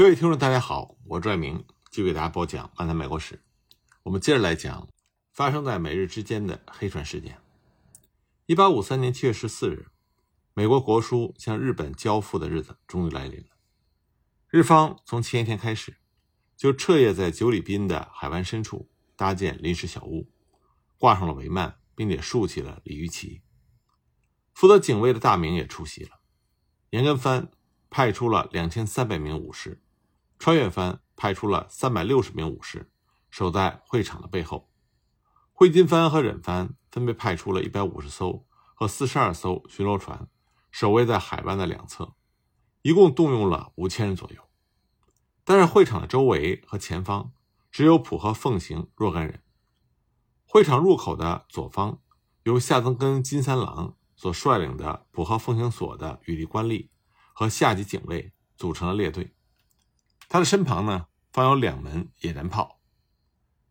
各位听众，大家好，我是拽明，继续给大家播讲《漫谈美国史》。我们接着来讲发生在美日之间的黑船事件。一八五三年七月十四日，美国国书向日本交付的日子终于来临了。日方从前一天开始，就彻夜在九里滨的海湾深处搭建临时小屋，挂上了帷幔，并且竖起了鲤鱼旗。负责警卫的大明也出席了。严根藩派出了两千三百名武士，川越藩派出了三百六十名武士，守在会场的背后。会津藩和忍藩分别派出了一百五十艘和四十二艘巡逻船，守卫在海湾的两侧，一共动用了五千人左右。但是会场的周围和前方只有浦和奉行若干人。会场入口的左方，由下曾根金三郎所率领的浦和奉行所的羽利官吏。和下级警卫组成了列队，他的身旁呢放有两门野战炮。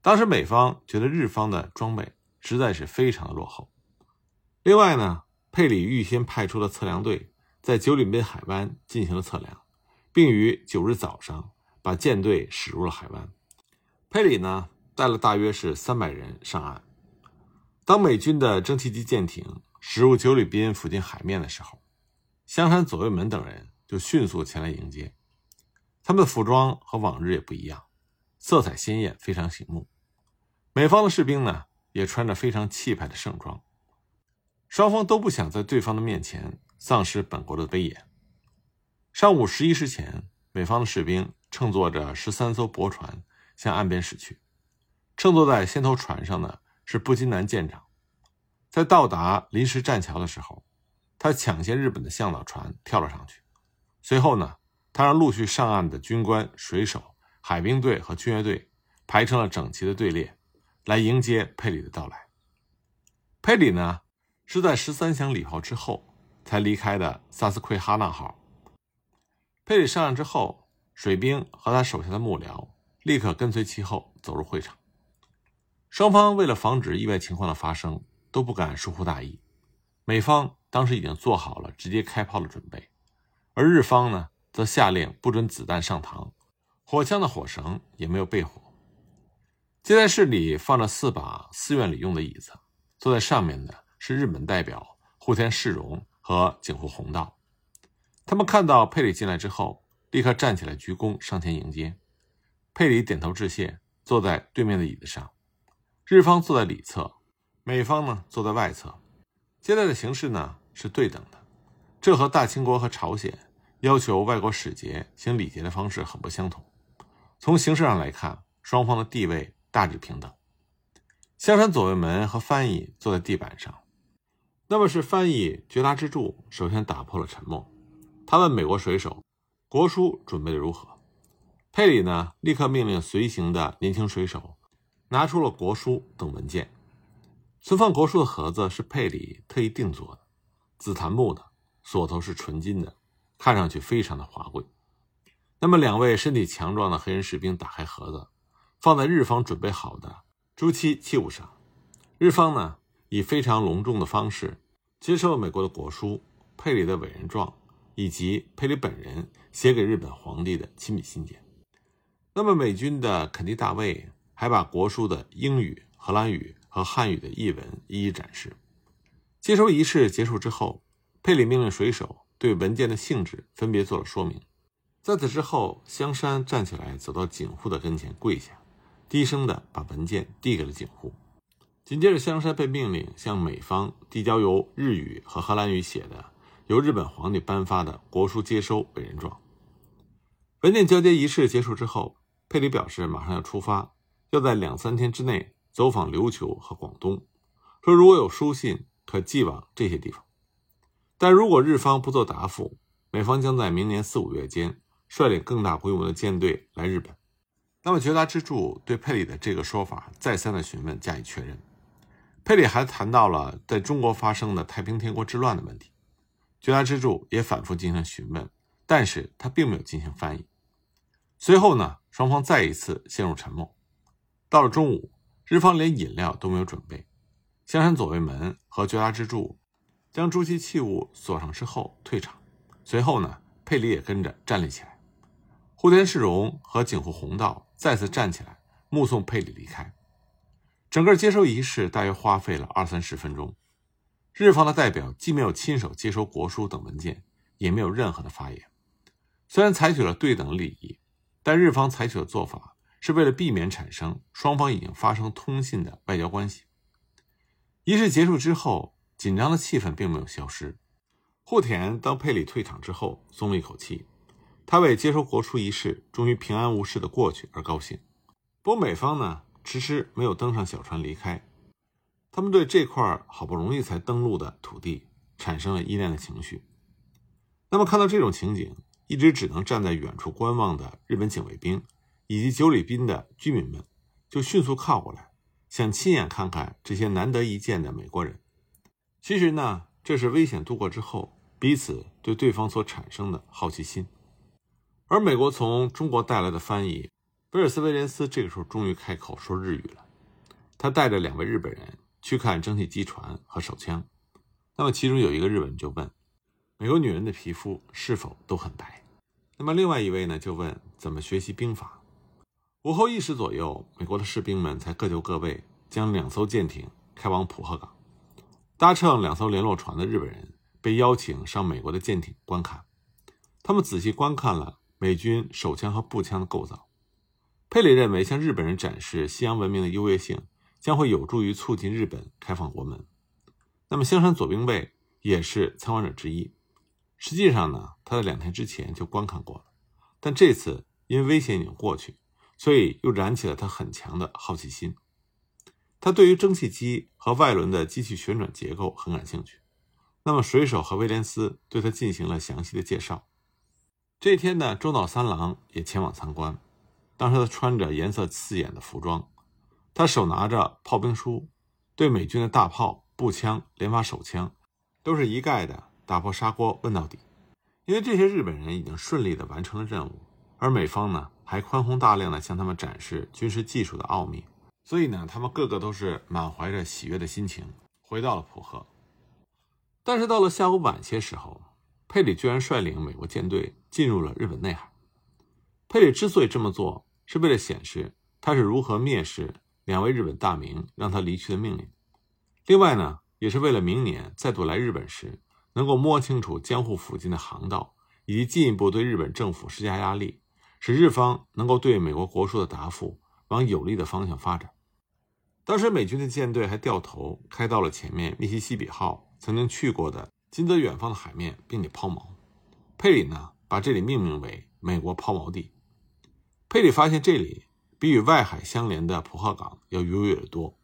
当时美方觉得日方的装备实在是非常的落后。另外呢，佩里预先派出了测量队在九里滨海湾进行了测量，并于九日早上把舰队驶入了海湾。佩里呢带了大约是三百人上岸。当美军的蒸汽机舰艇驶入九里滨附近海面的时候。香山左卫门等人就迅速前来迎接，他们的服装和往日也不一样，色彩鲜艳，非常醒目。美方的士兵呢，也穿着非常气派的盛装。双方都不想在对方的面前丧失本国的威严。上午十一时前，美方的士兵乘坐着十三艘驳船向岸边驶去。乘坐在先头船上的是布金南舰长，在到达临时栈桥的时候。他抢先日本的向导船跳了上去，随后呢，他让陆续上岸的军官、水手、海兵队和军乐队排成了整齐的队列，来迎接佩里的到来。佩里呢，是在十三响礼炮之后才离开的萨斯奎哈纳号。佩里上岸之后，水兵和他手下的幕僚立刻跟随其后走入会场。双方为了防止意外情况的发生，都不敢疏忽大意。美方。当时已经做好了直接开炮的准备，而日方呢，则下令不准子弹上膛，火枪的火绳也没有备火。接待室里放着四把寺院里用的椅子，坐在上面的是日本代表户田世荣和井户弘道。他们看到佩里进来之后，立刻站起来鞠躬上前迎接。佩里点头致谢，坐在对面的椅子上。日方坐在里侧，美方呢坐在外侧。接待的形式呢是对等的，这和大清国和朝鲜要求外国使节行礼节的方式很不相同。从形式上来看，双方的地位大致平等。香山左卫门和翻译坐在地板上，那么是翻译绝拉之助首先打破了沉默。他问美国水手：“国书准备的如何？”佩里呢立刻命令随行的年轻水手拿出了国书等文件。存放国书的盒子是佩里特意定做的，紫檀木的，锁头是纯金的，看上去非常的华贵。那么，两位身体强壮的黑人士兵打开盒子，放在日方准备好的朱漆器物上。日方呢，以非常隆重的方式接受了美国的国书、佩里的委任状以及佩里本人写给日本皇帝的亲笔信件。那么，美军的肯尼大卫还把国书的英语、荷兰语。和汉语的译文一一展示。接收仪式结束之后，佩里命令水手对文件的性质分别做了说明。在此之后，香山站起来走到警户的跟前跪下，低声的把文件递给了警户。紧接着，香山被命令向美方递交由日语和荷兰语写的、由日本皇帝颁发的国书接收委任状。文件交接仪式结束之后，佩里表示马上要出发，要在两三天之内。走访琉球和广东，说如果有书信可寄往这些地方，但如果日方不做答复，美方将在明年四五月间率领更大规模的舰队来日本。那么，绝大之助对佩里的这个说法再三的询问加以确认。佩里还谈到了在中国发生的太平天国之乱的问题，绝大之助也反复进行询问，但是他并没有进行翻译。随后呢，双方再一次陷入沉默。到了中午。日方连饮料都没有准备，香山左卫门和绝大之助将朱漆器物锁上之后退场。随后呢，佩里也跟着站立起来。户田市荣和井户弘道再次站起来目送佩里离开。整个接收仪式大约花费了二三十分钟。日方的代表既没有亲手接收国书等文件，也没有任何的发言。虽然采取了对等的礼仪，但日方采取的做法是为了避免产生双方已经发生通信的外交关系。仪式结束之后，紧张的气氛并没有消失。户田当佩里退场之后，松了一口气，他为接收国书仪式终于平安无事的过去而高兴。不过美方呢，迟迟没有登上小船离开，他们对这块好不容易才登陆的土地产生了依恋的情绪。那么看到这种情景，一直只能站在远处观望的日本警卫兵以及九里滨的居民们，就迅速靠过来，想亲眼看看这些难得一见的美国人。其实呢，这是危险度过之后。彼此对对方所产生的好奇心，而美国从中国带来的翻译威尔斯·威廉斯这个时候终于开口说日语了。他带着两位日本人去看蒸汽机船和手枪。那么其中有一个日本人就问：“美国女人的皮肤是否都很白？”那么另外一位呢就问：“怎么学习兵法？”午后一时左右，美国的士兵们才各就各位，将两艘舰艇开往浦贺港。搭乘两艘联络船的日本人。被邀请上美国的舰艇观看，他们仔细观看了美军手枪和步枪的构造。佩里认为，向日本人展示西洋文明的优越性，将会有助于促进日本开放国门。那么，香山左兵卫也是参观者之一。实际上呢，他在两天之前就观看过了，但这次因为危险已经过去，所以又燃起了他很强的好奇心。他对于蒸汽机和外轮的机器旋转结构很感兴趣。那么，水手和威廉斯对他进行了详细的介绍。这天呢，中岛三郎也前往参观。当时他穿着颜色刺眼的服装，他手拿着炮兵书，对美军的大炮、步枪、连发手枪，都是一概的打破砂锅问到底。因为这些日本人已经顺利的完成了任务，而美方呢还宽宏大量的向他们展示军事技术的奥秘，所以呢，他们个个都是满怀着喜悦的心情回到了浦贺。但是到了下午晚些时候，佩里居然率领美国舰队进入了日本内海。佩里之所以这么做，是为了显示他是如何蔑视两位日本大名让他离去的命令。另外呢，也是为了明年再度来日本时，能够摸清楚江户附近的航道，以及进一步对日本政府施加压力，使日方能够对美国国书的答复往有利的方向发展。当时美军的舰队还掉头开到了前面密西西比号。曾经去过的金泽远方的海面，并且抛锚。佩里呢，把这里命名为“美国抛锚地”。佩里发现这里比与外海相连的浦贺港要优越得多。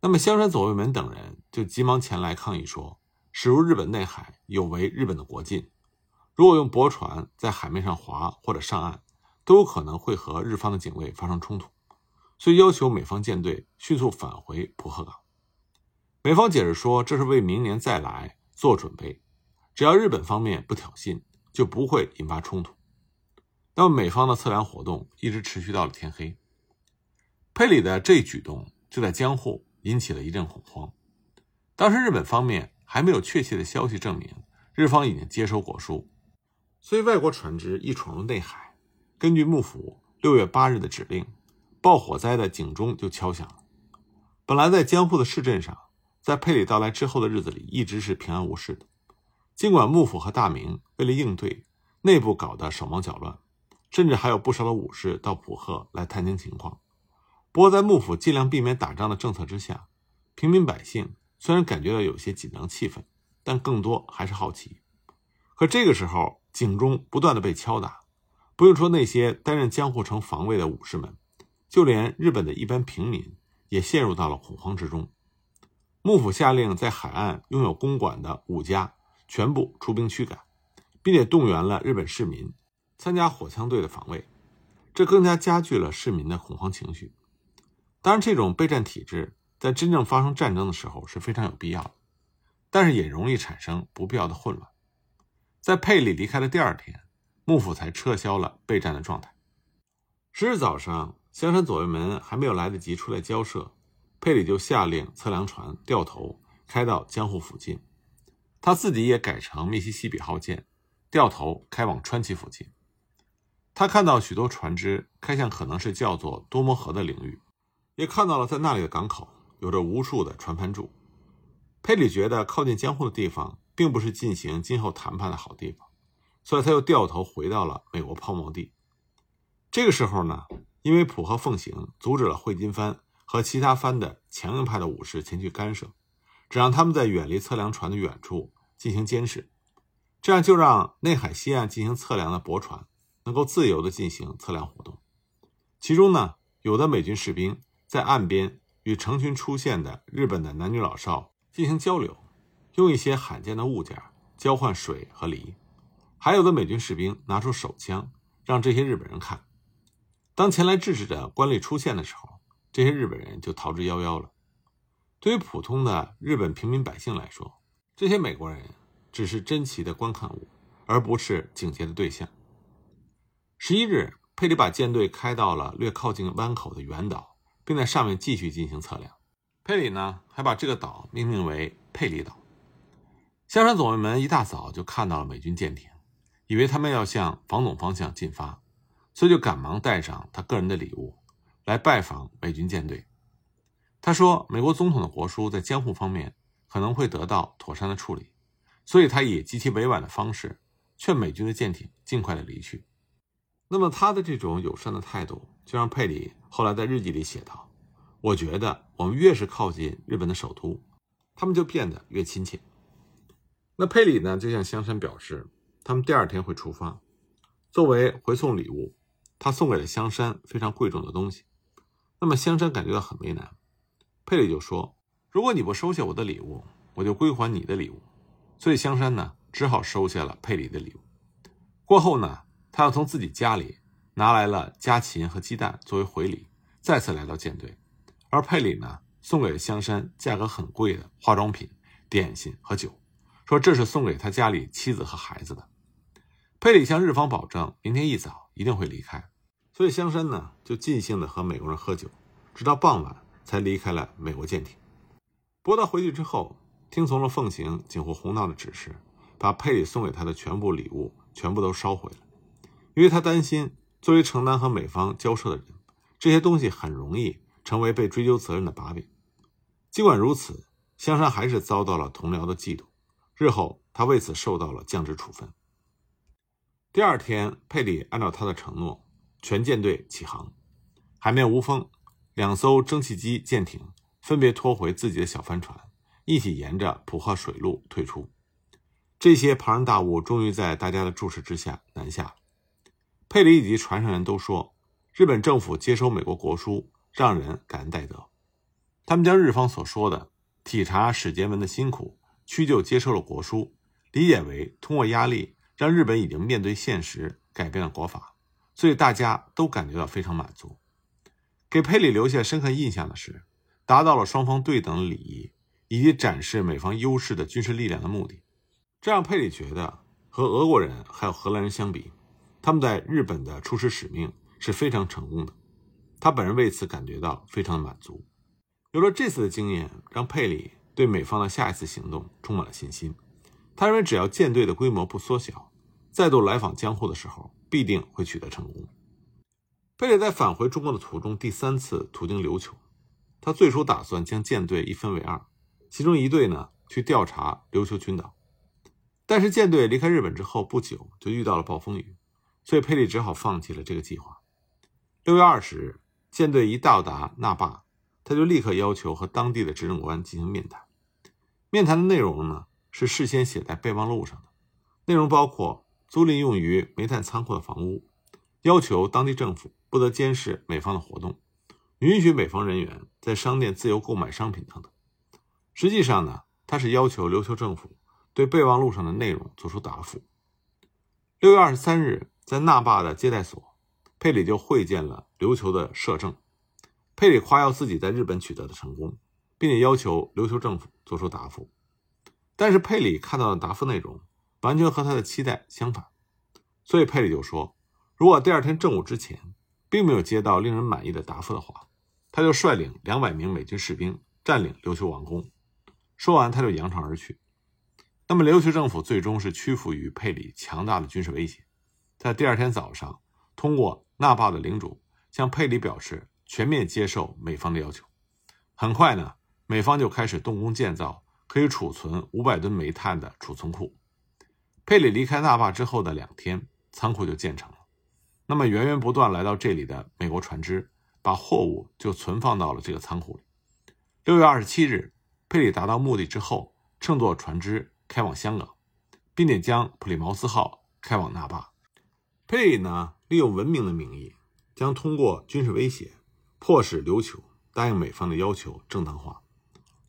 那么香山左卫门等人就急忙前来抗议说：“驶入日本内海有违日本的国禁，如果用驳船在海面上划或者上岸，都有可能会和日方的警卫发生冲突，所以要求美方舰队迅速返回浦贺港。”美方解释说，这是为明年再来做准备，只要日本方面不挑衅，就不会引发冲突。那么，美方的测量活动一直持续到了天黑。佩里的这一举动就在江户引起了一阵恐慌。当时日本方面还没有确切的消息证明日方已经接收国书，所以外国船只一闯入内海，根据幕府六月八日的指令，爆火灾的警钟就敲响了。本来在江户的市镇上。在佩里到来之后的日子里，一直是平安无事的。尽管幕府和大明为了应对，内部搞得手忙脚乱，甚至还有不少的武士到浦贺来探听情况。不过，在幕府尽量避免打仗的政策之下，平民百姓虽然感觉到有些紧张气氛，但更多还是好奇。可这个时候，警钟不断的被敲打，不用说那些担任江户城防卫的武士们，就连日本的一般平民也陷入到了恐慌之中。幕府下令，在海岸拥有公馆的武家全部出兵驱赶，并且动员了日本市民参加火枪队的防卫，这更加加剧了市民的恐慌情绪。当然，这种备战体制在真正发生战争的时候是非常有必要的，但是也容易产生不必要的混乱。在佩里离开的第二天，幕府才撤销了备战的状态。十日早上，香山左卫门还没有来得及出来交涉。佩里就下令测量船掉头开到江户附近，他自己也改成密西西比号舰，掉头开往川崎附近。他看到许多船只开向可能是叫做多摩河的领域，也看到了在那里的港口有着无数的船帆柱。佩里觉得靠近江户的地方并不是进行今后谈判的好地方，所以他又掉头回到了美国泡沫地。这个时候呢，因为浦和奉行阻止了汇金藩和其他藩的强硬派的武士前去干涉，只让他们在远离测量船的远处进行监视，这样就让内海西岸进行测量的驳船能够自由地进行测量活动。其中呢，有的美军士兵在岸边与成群出现的日本的男女老少进行交流，用一些罕见的物件交换水和梨；还有的美军士兵拿出手枪让这些日本人看。当前来制止的官吏出现的时候，这些日本人就逃之夭夭了。对于普通的日本平民百姓来说，这些美国人只是珍奇的观看物，而不是警戒的对象。十一日，佩里把舰队开到了略靠近湾口的远岛，并在上面继续进行测量。佩里呢，还把这个岛命名为佩里岛。香山总卫门一大早就看到了美军舰艇，以为他们要向防总方向进发。所以就赶忙带上他个人的礼物，来拜访美军舰队。他说：“美国总统的国书在江户方面可能会得到妥善的处理，所以他以极其委婉的方式劝美军的舰艇尽快的离去。”那么他的这种友善的态度，就让佩里后来在日记里写道：“我觉得我们越是靠近日本的首都，他们就变得越亲切。”那佩里呢，就向香山表示，他们第二天会出发，作为回送礼物。他送给了香山非常贵重的东西，那么香山感觉到很为难。佩里就说：“如果你不收下我的礼物，我就归还你的礼物。”所以香山呢只好收下了佩里的礼物。过后呢，他又从自己家里拿来了家禽和鸡蛋作为回礼，再次来到舰队。而佩里呢送给了香山价格很贵的化妆品、点心和酒，说这是送给他家里妻子和孩子的。佩里向日方保证，明天一早一定会离开。所以香山呢就尽兴的和美国人喝酒，直到傍晚才离开了美国舰艇。不过他回去之后，听从了奉行井户弘道的指示，把佩里送给他的全部礼物全部都烧毁了，因为他担心作为承担和美方交涉的人，这些东西很容易成为被追究责任的把柄。尽管如此，香山还是遭到了同僚的嫉妒，日后他为此受到了降职处分。第二天，佩里按照他的承诺，全舰队起航。海面无风，两艘蒸汽机舰艇分别拖回自己的小帆船，一起沿着浦贺水路退出。这些庞然大物终于在大家的注视之下南下。佩里以及船上人都说，日本政府接收美国国书让人感恩戴德。他们将日方所说的体察史节文的辛苦，屈就接受了国书，理解为通过压力。让日本已经面对现实，改变了国法，所以大家都感觉到非常满足。给佩里留下深刻印象的是，达到了双方对等的礼仪以及展示美方优势的军事力量的目的。这让佩里觉得和俄国人还有荷兰人相比，他们在日本的出使使命是非常成功的。他本人为此感觉到非常的满足。有了这次的经验，让佩里对美方的下一次行动充满了信心。他认为，只要舰队的规模不缩小，再度来访江户的时候，必定会取得成功。佩里在返回中国的途中，第三次途经琉球。他最初打算将舰队一分为二，其中一队呢去调查琉球群岛，但是舰队离开日本之后不久就遇到了暴风雨，所以佩里只好放弃了这个计划。六月二十日，舰队一到达那霸，他就立刻要求和当地的执政官进行面谈。面谈的内容呢？是事先写在备忘录上的，内容包括租赁用于煤炭仓库的房屋，要求当地政府不得监视美方的活动，允许美方人员在商店自由购买商品等等。实际上呢，他是要求琉球政府对备忘录上的内容作出答复。六月二十三日，在那霸的接待所，佩里就会见了琉球的摄政。佩里夸耀自己在日本取得的成功，并且要求琉球政府作出答复。但是佩里看到的答复内容完全和他的期待相反，所以佩里就说：“如果第二天正午之前并没有接到令人满意的答复的话，他就率领两百名美军士兵占领琉球王宫。”说完，他就扬长而去。那么，琉球政府最终是屈服于佩里强大的军事威胁，在第二天早上通过纳霸的领主向佩里表示全面接受美方的要求。很快呢，美方就开始动工建造可以储存五百吨煤炭的储存库。佩里离开纳霸之后的两天，仓库就建成了。那么源源不断来到这里的美国船只，把货物就存放到了这个仓库里。六月二十七日，佩里达到目的之后，乘坐船只开往香港，并且将普利茅斯号开往纳霸。佩里呢，利用文明的名义，将通过军事威胁，迫使琉球答应美方的要求正当化。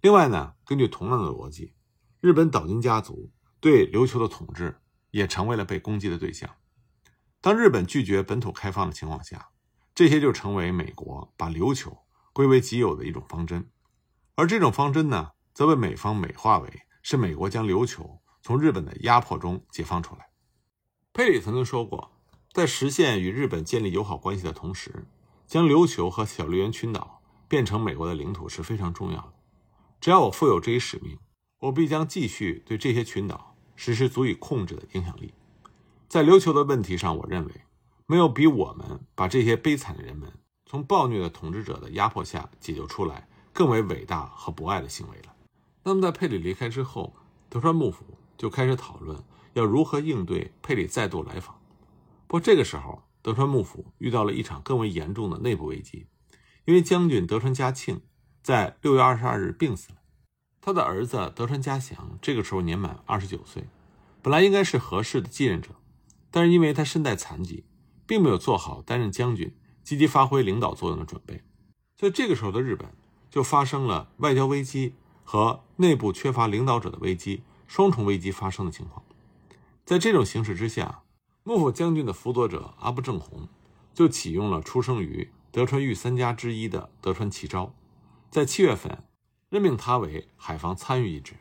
另外呢，根据同样的逻辑，日本岛津家族对琉球的统治也成为了被攻击的对象。当日本拒绝本土开放的情况下，这些就成为美国把琉球归为己有的一种方针。而这种方针呢，则被美方美化为是美国将琉球从日本的压迫中解放出来。佩里曾经说过。在实现与日本建立友好关系的同时，将琉球和小笠原群岛变成美国的领土是非常重要的。只要我负有这一使命，我必将继续对这些群岛实施足以控制的影响力。在琉球的问题上，我认为没有比我们把这些悲惨的人们从暴虐的统治者的压迫下解救出来更为伟大和博爱的行为了。那么，在佩里离开之后，德川幕府就开始讨论要如何应对佩里再度来访。不过这个时候，德川幕府遇到了一场更为严重的内部危机，因为将军德川家庆在六月二十二日病死了。他的儿子德川家祥这个时候年满二十九岁，本来应该是合适的继任者，但是因为他身带残疾，并没有做好担任将军、积极发挥领导作用的准备，所以这个时候的日本就发生了外交危机和内部缺乏领导者的危机双重危机发生的情况。在这种形势之下。幕府将军的辅佐者阿部正弘，就启用了出生于德川御三家之一的德川齐昭，在七月份任命他为海防参与一职。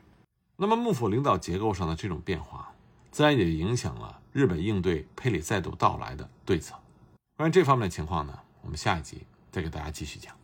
那么幕府领导结构上的这种变化，自然也影响了日本应对佩里再度到来的对策。关于这方面的情况呢，我们下一集再给大家继续讲。